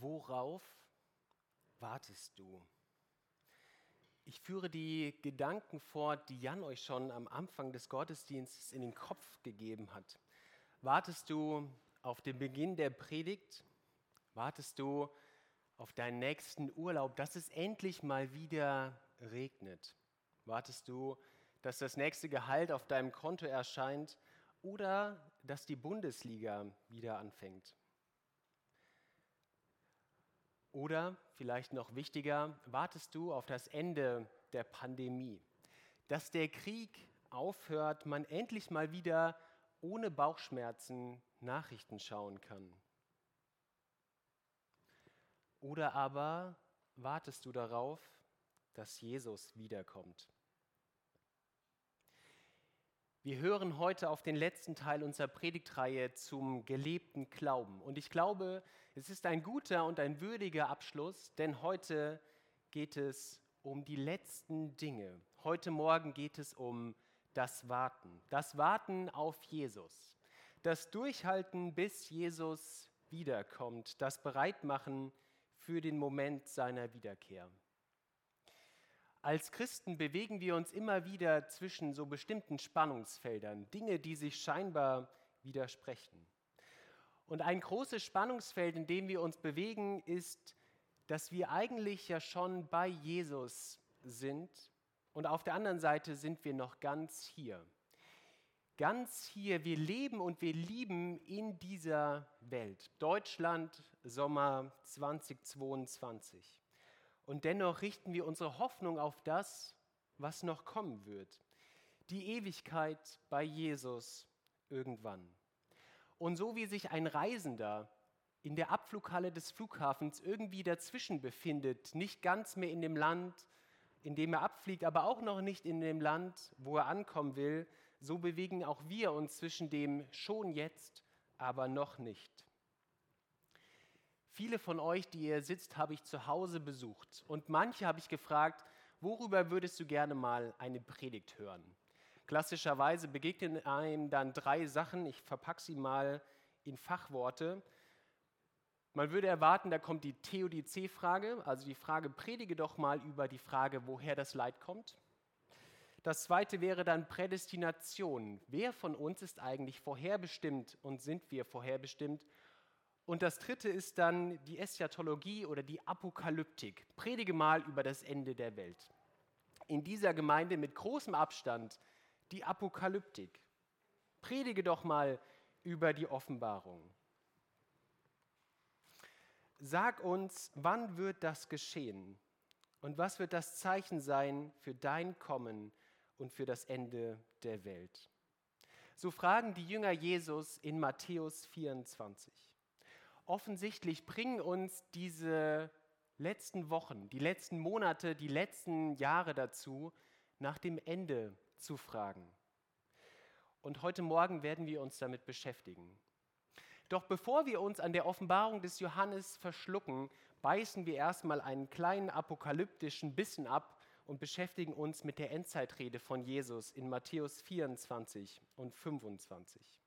Worauf wartest du? Ich führe die Gedanken fort, die Jan euch schon am Anfang des Gottesdienstes in den Kopf gegeben hat. Wartest du auf den Beginn der Predigt? Wartest du auf deinen nächsten Urlaub, dass es endlich mal wieder regnet? Wartest du, dass das nächste Gehalt auf deinem Konto erscheint oder dass die Bundesliga wieder anfängt? Oder vielleicht noch wichtiger, wartest du auf das Ende der Pandemie, dass der Krieg aufhört, man endlich mal wieder ohne Bauchschmerzen Nachrichten schauen kann? Oder aber wartest du darauf, dass Jesus wiederkommt? Wir hören heute auf den letzten Teil unserer Predigtreihe zum gelebten Glauben. Und ich glaube, es ist ein guter und ein würdiger Abschluss, denn heute geht es um die letzten Dinge. Heute Morgen geht es um das Warten. Das Warten auf Jesus. Das Durchhalten, bis Jesus wiederkommt. Das Bereitmachen für den Moment seiner Wiederkehr. Als Christen bewegen wir uns immer wieder zwischen so bestimmten Spannungsfeldern, Dinge, die sich scheinbar widersprechen. Und ein großes Spannungsfeld, in dem wir uns bewegen, ist, dass wir eigentlich ja schon bei Jesus sind und auf der anderen Seite sind wir noch ganz hier. Ganz hier, wir leben und wir lieben in dieser Welt. Deutschland, Sommer 2022. Und dennoch richten wir unsere Hoffnung auf das, was noch kommen wird. Die Ewigkeit bei Jesus irgendwann. Und so wie sich ein Reisender in der Abflughalle des Flughafens irgendwie dazwischen befindet, nicht ganz mehr in dem Land, in dem er abfliegt, aber auch noch nicht in dem Land, wo er ankommen will, so bewegen auch wir uns zwischen dem schon jetzt, aber noch nicht. Viele von euch, die ihr sitzt, habe ich zu Hause besucht. Und manche habe ich gefragt, worüber würdest du gerne mal eine Predigt hören? Klassischerweise begegnen einem dann drei Sachen. Ich verpacke sie mal in Fachworte. Man würde erwarten, da kommt die Theodizee-Frage, also die Frage, predige doch mal über die Frage, woher das Leid kommt. Das zweite wäre dann Prädestination. Wer von uns ist eigentlich vorherbestimmt und sind wir vorherbestimmt? Und das dritte ist dann die Eschatologie oder die Apokalyptik. Predige mal über das Ende der Welt. In dieser Gemeinde mit großem Abstand die Apokalyptik. Predige doch mal über die Offenbarung. Sag uns, wann wird das geschehen? Und was wird das Zeichen sein für dein Kommen und für das Ende der Welt? So fragen die Jünger Jesus in Matthäus 24 offensichtlich bringen uns diese letzten Wochen, die letzten Monate, die letzten Jahre dazu, nach dem Ende zu fragen. Und heute Morgen werden wir uns damit beschäftigen. Doch bevor wir uns an der Offenbarung des Johannes verschlucken, beißen wir erstmal einen kleinen apokalyptischen Bissen ab und beschäftigen uns mit der Endzeitrede von Jesus in Matthäus 24 und 25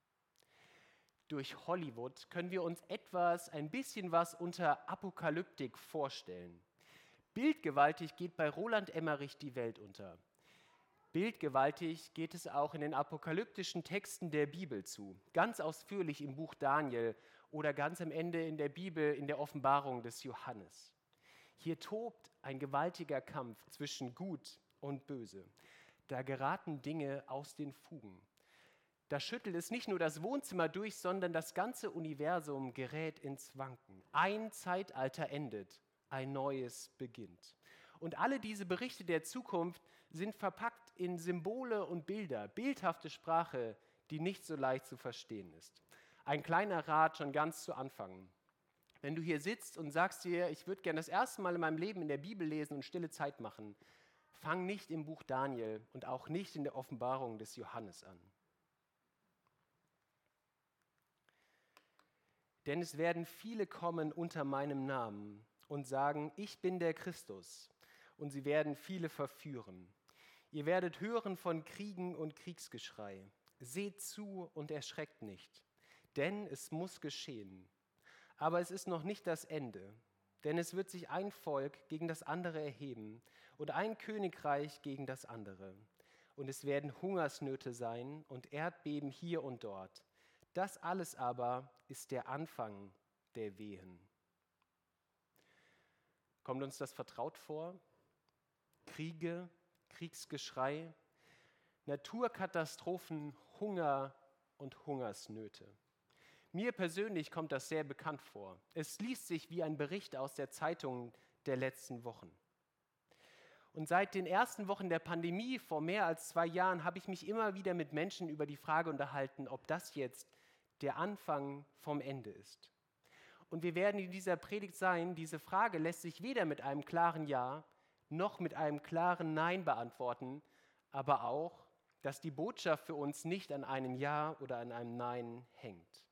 durch Hollywood können wir uns etwas, ein bisschen was unter Apokalyptik vorstellen. Bildgewaltig geht bei Roland Emmerich die Welt unter. Bildgewaltig geht es auch in den apokalyptischen Texten der Bibel zu, ganz ausführlich im Buch Daniel oder ganz am Ende in der Bibel in der Offenbarung des Johannes. Hier tobt ein gewaltiger Kampf zwischen Gut und Böse. Da geraten Dinge aus den Fugen. Da schüttelt es nicht nur das Wohnzimmer durch, sondern das ganze Universum gerät ins Wanken. Ein Zeitalter endet, ein neues beginnt. Und alle diese Berichte der Zukunft sind verpackt in Symbole und Bilder, bildhafte Sprache, die nicht so leicht zu verstehen ist. Ein kleiner Rat schon ganz zu Anfang. Wenn du hier sitzt und sagst dir, ich würde gerne das erste Mal in meinem Leben in der Bibel lesen und stille Zeit machen, fang nicht im Buch Daniel und auch nicht in der Offenbarung des Johannes an. Denn es werden viele kommen unter meinem Namen und sagen, ich bin der Christus. Und sie werden viele verführen. Ihr werdet hören von Kriegen und Kriegsgeschrei. Seht zu und erschreckt nicht, denn es muss geschehen. Aber es ist noch nicht das Ende, denn es wird sich ein Volk gegen das andere erheben und ein Königreich gegen das andere. Und es werden Hungersnöte sein und Erdbeben hier und dort. Das alles aber ist der Anfang der Wehen. Kommt uns das vertraut vor? Kriege, Kriegsgeschrei, Naturkatastrophen, Hunger und Hungersnöte. Mir persönlich kommt das sehr bekannt vor. Es liest sich wie ein Bericht aus der Zeitung der letzten Wochen. Und seit den ersten Wochen der Pandemie vor mehr als zwei Jahren habe ich mich immer wieder mit Menschen über die Frage unterhalten, ob das jetzt der Anfang vom Ende ist. Und wir werden in dieser Predigt sein, diese Frage lässt sich weder mit einem klaren Ja noch mit einem klaren Nein beantworten, aber auch, dass die Botschaft für uns nicht an einem Ja oder an einem Nein hängt.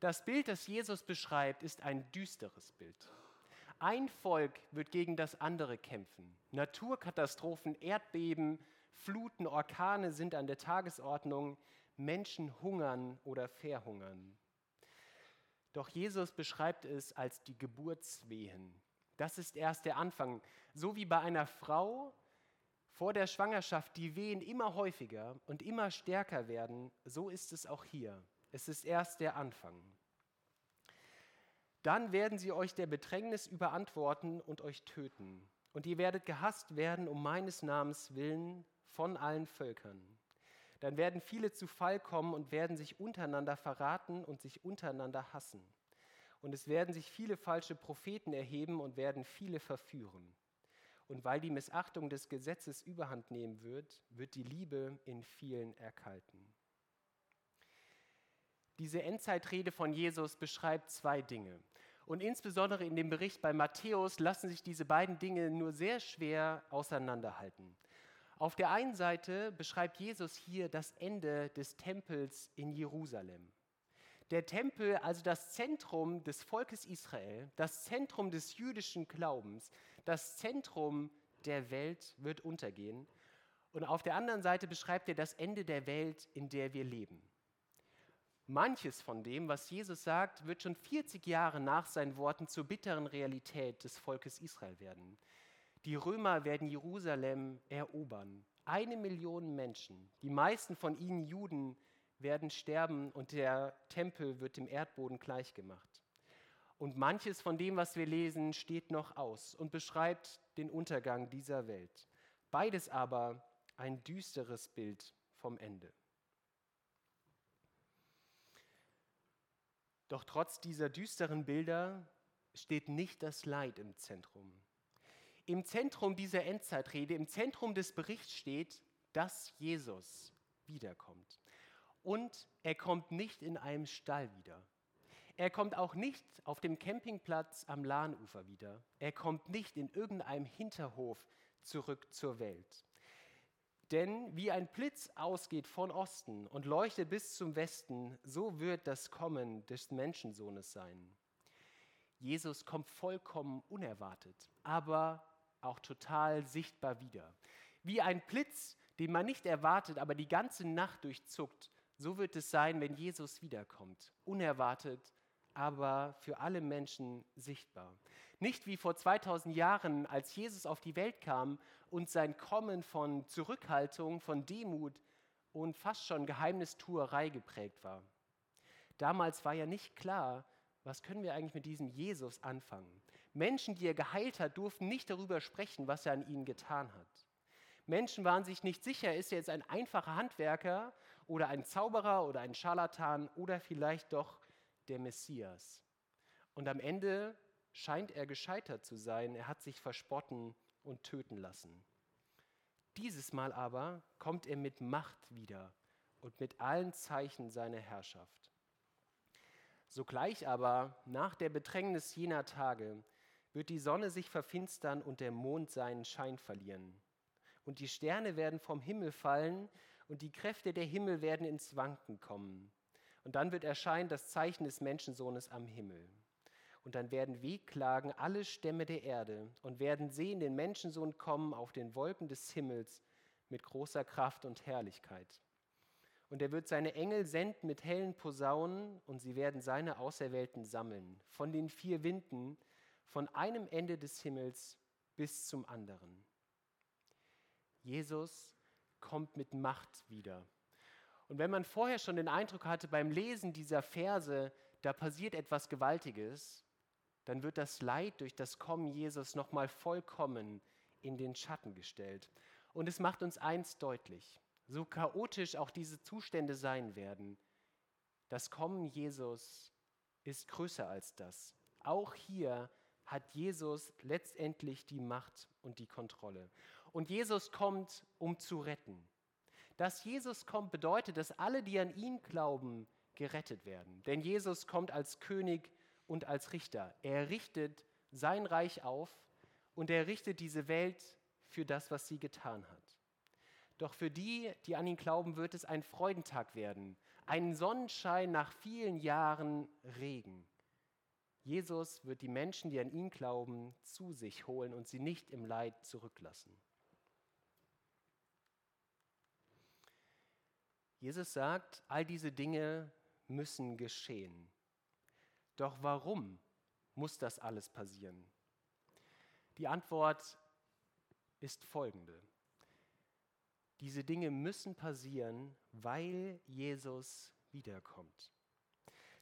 Das Bild, das Jesus beschreibt, ist ein düsteres Bild. Ein Volk wird gegen das andere kämpfen. Naturkatastrophen, Erdbeben, Fluten, Orkane sind an der Tagesordnung. Menschen hungern oder verhungern. Doch Jesus beschreibt es als die Geburtswehen. Das ist erst der Anfang. So wie bei einer Frau vor der Schwangerschaft die Wehen immer häufiger und immer stärker werden, so ist es auch hier. Es ist erst der Anfang. Dann werden sie euch der Bedrängnis überantworten und euch töten. Und ihr werdet gehasst werden um meines Namens willen von allen Völkern. Dann werden viele zu Fall kommen und werden sich untereinander verraten und sich untereinander hassen. Und es werden sich viele falsche Propheten erheben und werden viele verführen. Und weil die Missachtung des Gesetzes überhand nehmen wird, wird die Liebe in vielen erkalten. Diese Endzeitrede von Jesus beschreibt zwei Dinge. Und insbesondere in dem Bericht bei Matthäus lassen sich diese beiden Dinge nur sehr schwer auseinanderhalten. Auf der einen Seite beschreibt Jesus hier das Ende des Tempels in Jerusalem. Der Tempel, also das Zentrum des Volkes Israel, das Zentrum des jüdischen Glaubens, das Zentrum der Welt wird untergehen. Und auf der anderen Seite beschreibt er das Ende der Welt, in der wir leben. Manches von dem, was Jesus sagt, wird schon 40 Jahre nach seinen Worten zur bitteren Realität des Volkes Israel werden. Die Römer werden Jerusalem erobern. Eine Million Menschen, die meisten von ihnen Juden, werden sterben und der Tempel wird dem Erdboden gleichgemacht. Und manches von dem, was wir lesen, steht noch aus und beschreibt den Untergang dieser Welt. Beides aber ein düsteres Bild vom Ende. Doch trotz dieser düsteren Bilder steht nicht das Leid im Zentrum. Im Zentrum dieser Endzeitrede, im Zentrum des Berichts steht, dass Jesus wiederkommt. Und er kommt nicht in einem Stall wieder. Er kommt auch nicht auf dem Campingplatz am Lahnufer wieder. Er kommt nicht in irgendeinem Hinterhof zurück zur Welt. Denn wie ein Blitz ausgeht von Osten und leuchtet bis zum Westen, so wird das Kommen des Menschensohnes sein. Jesus kommt vollkommen unerwartet, aber auch total sichtbar wieder. Wie ein Blitz, den man nicht erwartet, aber die ganze Nacht durchzuckt, so wird es sein, wenn Jesus wiederkommt. Unerwartet, aber für alle Menschen sichtbar. Nicht wie vor 2000 Jahren, als Jesus auf die Welt kam und sein Kommen von Zurückhaltung, von Demut und fast schon Geheimnistuerei geprägt war. Damals war ja nicht klar, was können wir eigentlich mit diesem Jesus anfangen. Menschen, die er geheilt hat, durften nicht darüber sprechen, was er an ihnen getan hat. Menschen waren sich nicht sicher, ist er jetzt ein einfacher Handwerker oder ein Zauberer oder ein Scharlatan oder vielleicht doch der Messias. Und am Ende scheint er gescheitert zu sein. Er hat sich verspotten und töten lassen. Dieses Mal aber kommt er mit Macht wieder und mit allen Zeichen seiner Herrschaft. Sogleich aber, nach der Bedrängnis jener Tage, wird die Sonne sich verfinstern und der Mond seinen Schein verlieren. Und die Sterne werden vom Himmel fallen und die Kräfte der Himmel werden ins Wanken kommen. Und dann wird erscheinen das Zeichen des Menschensohnes am Himmel. Und dann werden wehklagen alle Stämme der Erde und werden sehen den Menschensohn kommen auf den Wolken des Himmels mit großer Kraft und Herrlichkeit. Und er wird seine Engel senden mit hellen Posaunen und sie werden seine Auserwählten sammeln, von den vier Winden, von einem Ende des Himmels bis zum anderen. Jesus kommt mit Macht wieder. Und wenn man vorher schon den Eindruck hatte beim Lesen dieser Verse, da passiert etwas Gewaltiges, dann wird das Leid durch das Kommen Jesus nochmal vollkommen in den Schatten gestellt. Und es macht uns eins deutlich, so chaotisch auch diese Zustände sein werden, das Kommen Jesus ist größer als das. Auch hier hat Jesus letztendlich die Macht und die Kontrolle. Und Jesus kommt, um zu retten. Dass Jesus kommt, bedeutet, dass alle, die an ihn glauben, gerettet werden. Denn Jesus kommt als König und als Richter. Er richtet sein Reich auf und er richtet diese Welt für das, was sie getan hat. Doch für die, die an ihn glauben, wird es ein Freudentag werden, ein Sonnenschein nach vielen Jahren Regen. Jesus wird die Menschen, die an ihn glauben, zu sich holen und sie nicht im Leid zurücklassen. Jesus sagt, all diese Dinge müssen geschehen. Doch warum muss das alles passieren? Die Antwort ist folgende. Diese Dinge müssen passieren, weil Jesus wiederkommt.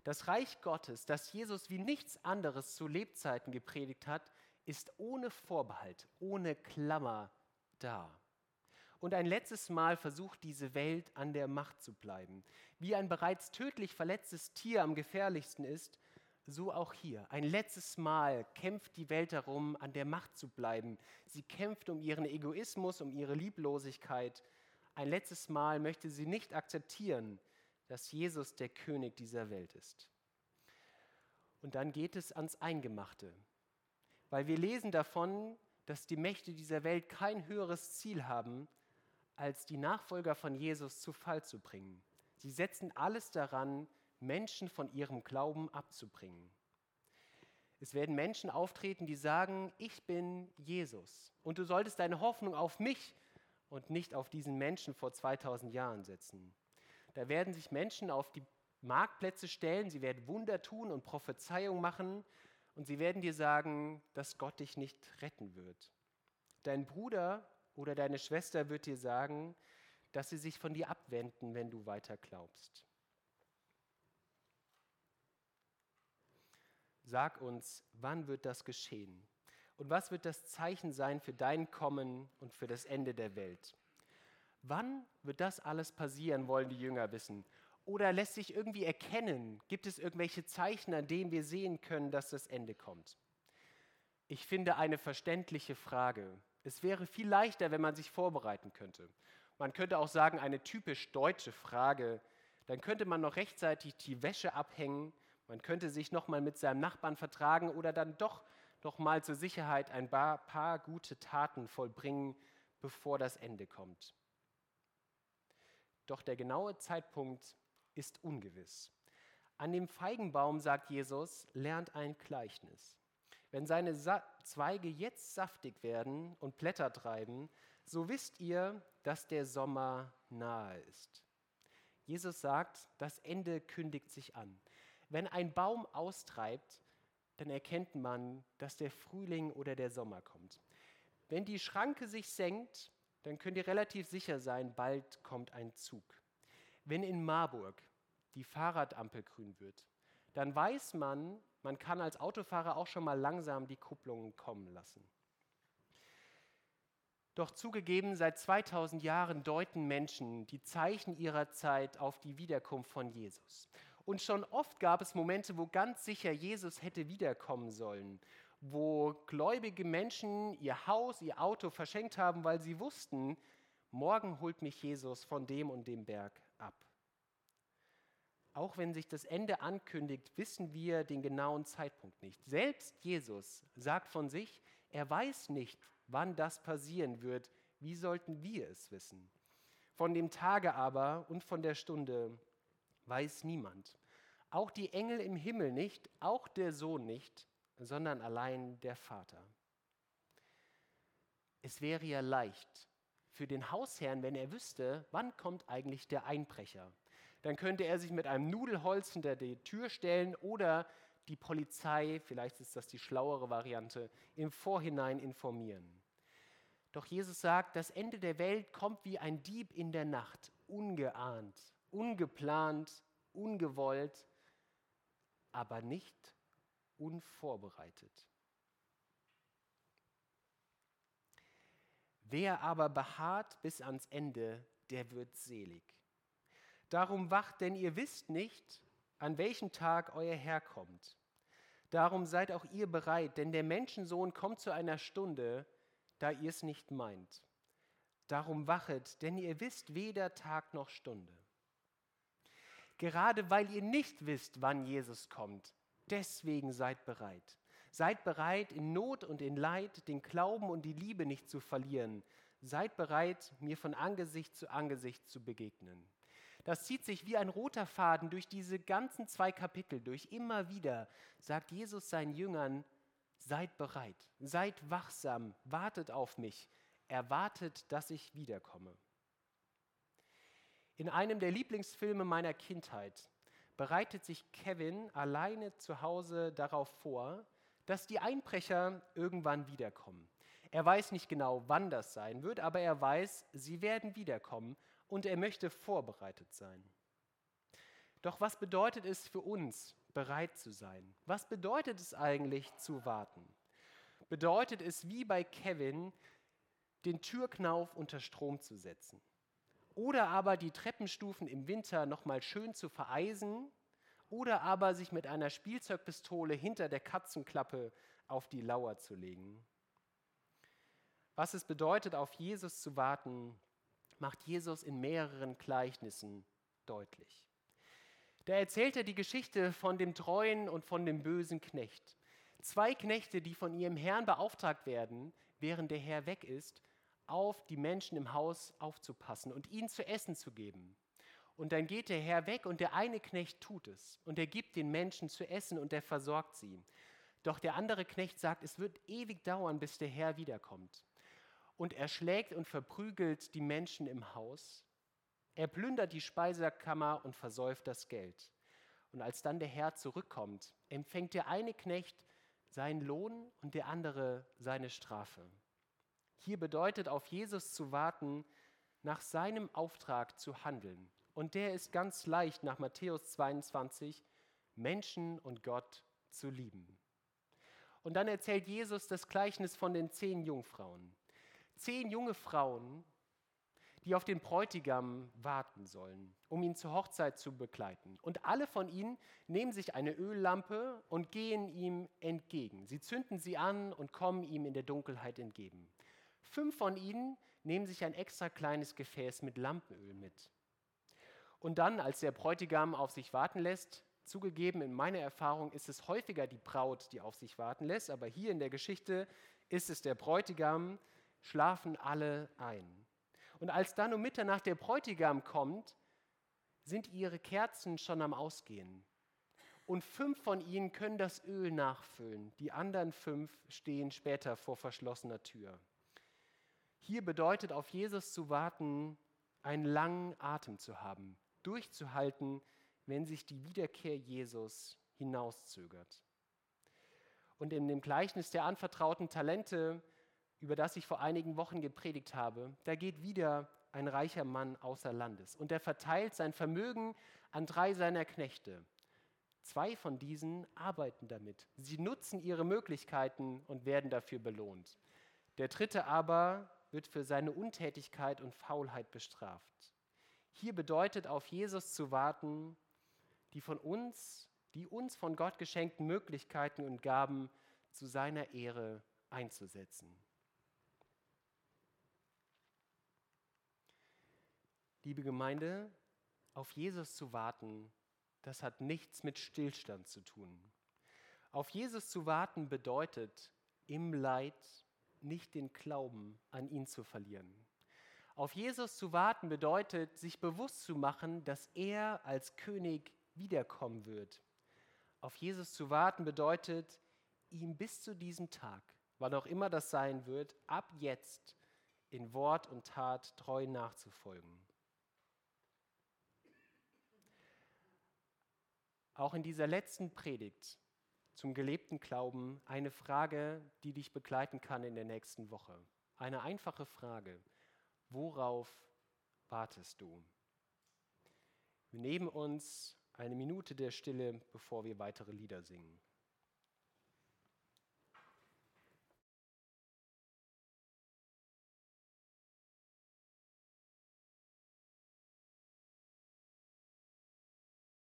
Das Reich Gottes, das Jesus wie nichts anderes zu Lebzeiten gepredigt hat, ist ohne Vorbehalt, ohne Klammer da und ein letztes Mal versucht diese Welt an der Macht zu bleiben. Wie ein bereits tödlich verletztes Tier am gefährlichsten ist, so auch hier. Ein letztes Mal kämpft die Welt darum, an der Macht zu bleiben. Sie kämpft um ihren Egoismus, um ihre Lieblosigkeit. Ein letztes Mal möchte sie nicht akzeptieren, dass Jesus der König dieser Welt ist. Und dann geht es ans Eingemachte, weil wir lesen davon, dass die Mächte dieser Welt kein höheres Ziel haben, als die Nachfolger von Jesus zu Fall zu bringen. Sie setzen alles daran, Menschen von ihrem Glauben abzubringen. Es werden Menschen auftreten, die sagen, ich bin Jesus und du solltest deine Hoffnung auf mich und nicht auf diesen Menschen vor 2000 Jahren setzen. Da werden sich Menschen auf die Marktplätze stellen, sie werden Wunder tun und Prophezeiung machen und sie werden dir sagen, dass Gott dich nicht retten wird. Dein Bruder oder deine Schwester wird dir sagen, dass sie sich von dir abwenden, wenn du weiter glaubst. Sag uns, wann wird das geschehen? Und was wird das Zeichen sein für dein Kommen und für das Ende der Welt? Wann wird das alles passieren, wollen die Jünger wissen? Oder lässt sich irgendwie erkennen? Gibt es irgendwelche Zeichen, an denen wir sehen können, dass das Ende kommt? Ich finde eine verständliche Frage. Es wäre viel leichter, wenn man sich vorbereiten könnte. Man könnte auch sagen, eine typisch deutsche Frage. Dann könnte man noch rechtzeitig die Wäsche abhängen. Man könnte sich noch mal mit seinem Nachbarn vertragen oder dann doch noch mal zur Sicherheit ein paar, gute Taten vollbringen, bevor das Ende kommt. Doch der genaue Zeitpunkt ist ungewiss. An dem Feigenbaum, sagt Jesus, lernt ein Gleichnis. Wenn seine Sa Zweige jetzt saftig werden und Blätter treiben, so wisst ihr, dass der Sommer nahe ist. Jesus sagt, das Ende kündigt sich an. Wenn ein Baum austreibt, dann erkennt man, dass der Frühling oder der Sommer kommt. Wenn die Schranke sich senkt, dann könnt ihr relativ sicher sein, bald kommt ein Zug. Wenn in Marburg die Fahrradampel grün wird, dann weiß man, man kann als Autofahrer auch schon mal langsam die Kupplungen kommen lassen. Doch zugegeben, seit 2000 Jahren deuten Menschen die Zeichen ihrer Zeit auf die Wiederkunft von Jesus. Und schon oft gab es Momente, wo ganz sicher Jesus hätte wiederkommen sollen, wo gläubige Menschen ihr Haus, ihr Auto verschenkt haben, weil sie wussten, morgen holt mich Jesus von dem und dem Berg. Auch wenn sich das Ende ankündigt, wissen wir den genauen Zeitpunkt nicht. Selbst Jesus sagt von sich, er weiß nicht, wann das passieren wird. Wie sollten wir es wissen? Von dem Tage aber und von der Stunde weiß niemand. Auch die Engel im Himmel nicht, auch der Sohn nicht, sondern allein der Vater. Es wäre ja leicht für den Hausherrn, wenn er wüsste, wann kommt eigentlich der Einbrecher. Dann könnte er sich mit einem Nudelholz hinter die Tür stellen oder die Polizei, vielleicht ist das die schlauere Variante, im Vorhinein informieren. Doch Jesus sagt, das Ende der Welt kommt wie ein Dieb in der Nacht, ungeahnt, ungeplant, ungewollt, aber nicht unvorbereitet. Wer aber beharrt bis ans Ende, der wird selig. Darum wacht, denn ihr wisst nicht, an welchem Tag euer Herr kommt. Darum seid auch ihr bereit, denn der Menschensohn kommt zu einer Stunde, da ihr es nicht meint. Darum wachet, denn ihr wisst weder Tag noch Stunde. Gerade weil ihr nicht wisst, wann Jesus kommt, deswegen seid bereit. Seid bereit, in Not und in Leid den Glauben und die Liebe nicht zu verlieren. Seid bereit, mir von Angesicht zu Angesicht zu begegnen. Das zieht sich wie ein roter Faden durch diese ganzen zwei Kapitel, durch immer wieder, sagt Jesus seinen Jüngern, Seid bereit, seid wachsam, wartet auf mich, erwartet, dass ich wiederkomme. In einem der Lieblingsfilme meiner Kindheit bereitet sich Kevin alleine zu Hause darauf vor, dass die Einbrecher irgendwann wiederkommen. Er weiß nicht genau, wann das sein wird, aber er weiß, sie werden wiederkommen und er möchte vorbereitet sein. Doch was bedeutet es für uns, bereit zu sein. Was bedeutet es eigentlich zu warten? Bedeutet es wie bei Kevin, den Türknauf unter Strom zu setzen? Oder aber die Treppenstufen im Winter nochmal schön zu vereisen? Oder aber sich mit einer Spielzeugpistole hinter der Katzenklappe auf die Lauer zu legen? Was es bedeutet, auf Jesus zu warten, macht Jesus in mehreren Gleichnissen deutlich. Da erzählt er die Geschichte von dem treuen und von dem bösen Knecht. Zwei Knechte, die von ihrem Herrn beauftragt werden, während der Herr weg ist, auf die Menschen im Haus aufzupassen und ihnen zu essen zu geben. Und dann geht der Herr weg und der eine Knecht tut es und er gibt den Menschen zu essen und er versorgt sie. Doch der andere Knecht sagt, es wird ewig dauern, bis der Herr wiederkommt. Und er schlägt und verprügelt die Menschen im Haus er plündert die Speisekammer und versäuft das Geld. Und als dann der Herr zurückkommt, empfängt der eine Knecht seinen Lohn und der andere seine Strafe. Hier bedeutet auf Jesus zu warten, nach seinem Auftrag zu handeln. Und der ist ganz leicht nach Matthäus 22, Menschen und Gott zu lieben. Und dann erzählt Jesus das Gleichnis von den zehn Jungfrauen. Zehn junge Frauen, die auf den Bräutigam warten sollen, um ihn zur Hochzeit zu begleiten. Und alle von ihnen nehmen sich eine Öllampe und gehen ihm entgegen. Sie zünden sie an und kommen ihm in der Dunkelheit entgegen. Fünf von ihnen nehmen sich ein extra kleines Gefäß mit Lampenöl mit. Und dann, als der Bräutigam auf sich warten lässt, zugegeben, in meiner Erfahrung ist es häufiger die Braut, die auf sich warten lässt, aber hier in der Geschichte ist es der Bräutigam, schlafen alle ein. Und als dann um Mitternacht der Bräutigam kommt, sind ihre Kerzen schon am Ausgehen. Und fünf von ihnen können das Öl nachfüllen. Die anderen fünf stehen später vor verschlossener Tür. Hier bedeutet auf Jesus zu warten, einen langen Atem zu haben, durchzuhalten, wenn sich die Wiederkehr Jesus hinauszögert. Und in dem Gleichnis der anvertrauten Talente über das ich vor einigen Wochen gepredigt habe, da geht wieder ein reicher Mann außer Landes und er verteilt sein Vermögen an drei seiner Knechte. Zwei von diesen arbeiten damit. Sie nutzen ihre Möglichkeiten und werden dafür belohnt. Der dritte aber wird für seine Untätigkeit und Faulheit bestraft. Hier bedeutet auf Jesus zu warten, die von uns, die uns von Gott geschenkten Möglichkeiten und Gaben zu seiner Ehre einzusetzen. Liebe Gemeinde, auf Jesus zu warten, das hat nichts mit Stillstand zu tun. Auf Jesus zu warten bedeutet, im Leid nicht den Glauben an ihn zu verlieren. Auf Jesus zu warten bedeutet, sich bewusst zu machen, dass er als König wiederkommen wird. Auf Jesus zu warten bedeutet, ihm bis zu diesem Tag, wann auch immer das sein wird, ab jetzt in Wort und Tat treu nachzufolgen. Auch in dieser letzten Predigt zum gelebten Glauben eine Frage, die dich begleiten kann in der nächsten Woche. Eine einfache Frage. Worauf wartest du? Wir nehmen uns eine Minute der Stille, bevor wir weitere Lieder singen.